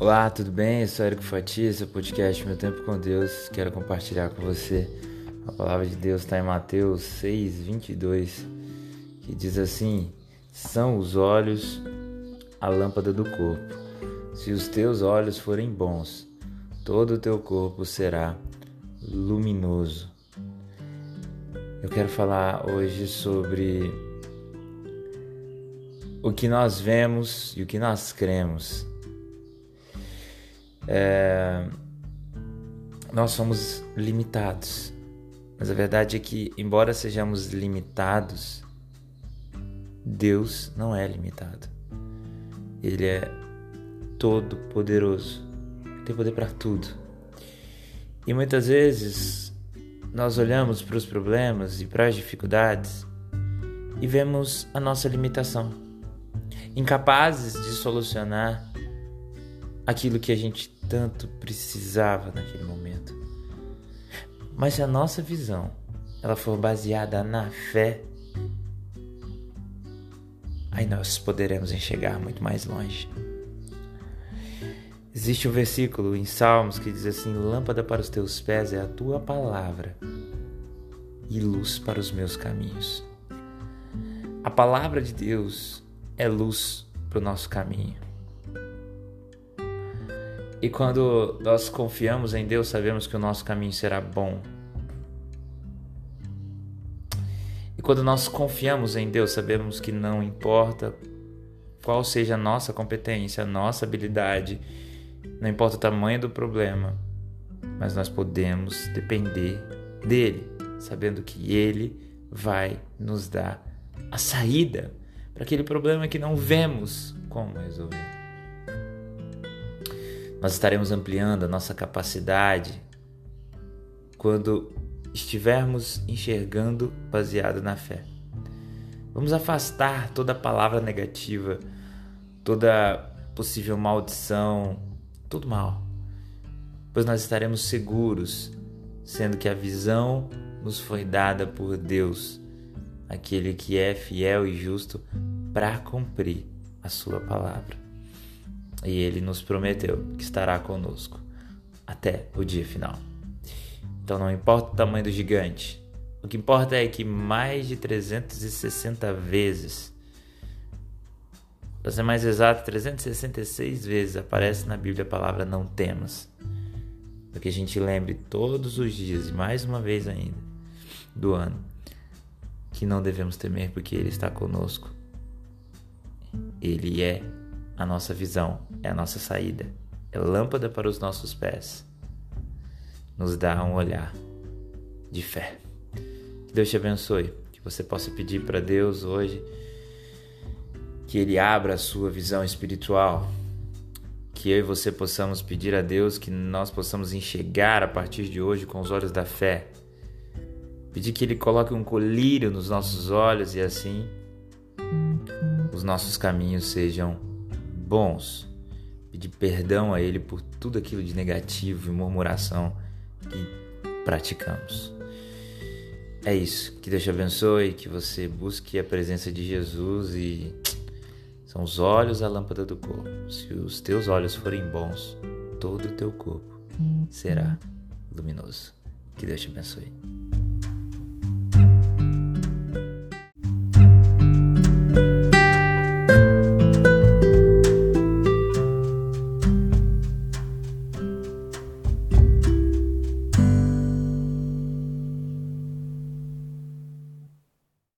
Olá, tudo bem? Eu sou Érico Fatia, esse é o podcast Meu Tempo com Deus. Quero compartilhar com você a palavra de Deus está em Mateus 6, 22, que diz assim: São os olhos a lâmpada do corpo. Se os teus olhos forem bons, todo o teu corpo será luminoso. Eu quero falar hoje sobre o que nós vemos e o que nós cremos. É... Nós somos limitados, mas a verdade é que, embora sejamos limitados, Deus não é limitado. Ele é todo poderoso, tem poder para tudo. E muitas vezes nós olhamos para os problemas e para as dificuldades e vemos a nossa limitação, incapazes de solucionar aquilo que a gente tanto precisava naquele momento. Mas se a nossa visão ela for baseada na fé, aí nós poderemos enxergar muito mais longe. Existe um versículo em Salmos que diz assim: Lâmpada para os teus pés é a tua palavra e luz para os meus caminhos. A palavra de Deus é luz para o nosso caminho. E quando nós confiamos em Deus, sabemos que o nosso caminho será bom. E quando nós confiamos em Deus, sabemos que não importa qual seja a nossa competência, a nossa habilidade, não importa o tamanho do problema, mas nós podemos depender dele, sabendo que ele vai nos dar a saída para aquele problema que não vemos como resolver nós estaremos ampliando a nossa capacidade quando estivermos enxergando baseado na fé. Vamos afastar toda palavra negativa, toda possível maldição, tudo mal, pois nós estaremos seguros, sendo que a visão nos foi dada por Deus, aquele que é fiel e justo para cumprir a sua palavra e ele nos prometeu que estará conosco até o dia final. Então não importa o tamanho do gigante, o que importa é que mais de 360 vezes, para ser mais exato, 366 vezes aparece na Bíblia a palavra não temas. Para que a gente lembre todos os dias, e mais uma vez ainda, do ano, que não devemos temer porque Ele está conosco. Ele é a nossa visão, é a nossa saída, é lâmpada para os nossos pés. Nos dá um olhar de fé. Que Deus te abençoe, que você possa pedir para Deus hoje que Ele abra a sua visão espiritual, que eu e você possamos pedir a Deus que nós possamos enxergar a partir de hoje com os olhos da fé. Pedir que Ele coloque um colírio nos nossos olhos e assim os nossos caminhos sejam bons, pedir perdão a Ele por tudo aquilo de negativo e murmuração que praticamos. É isso. Que Deus te abençoe, que você busque a presença de Jesus e são os olhos a lâmpada do corpo. Se os teus olhos forem bons, todo o teu corpo será luminoso. Que Deus te abençoe.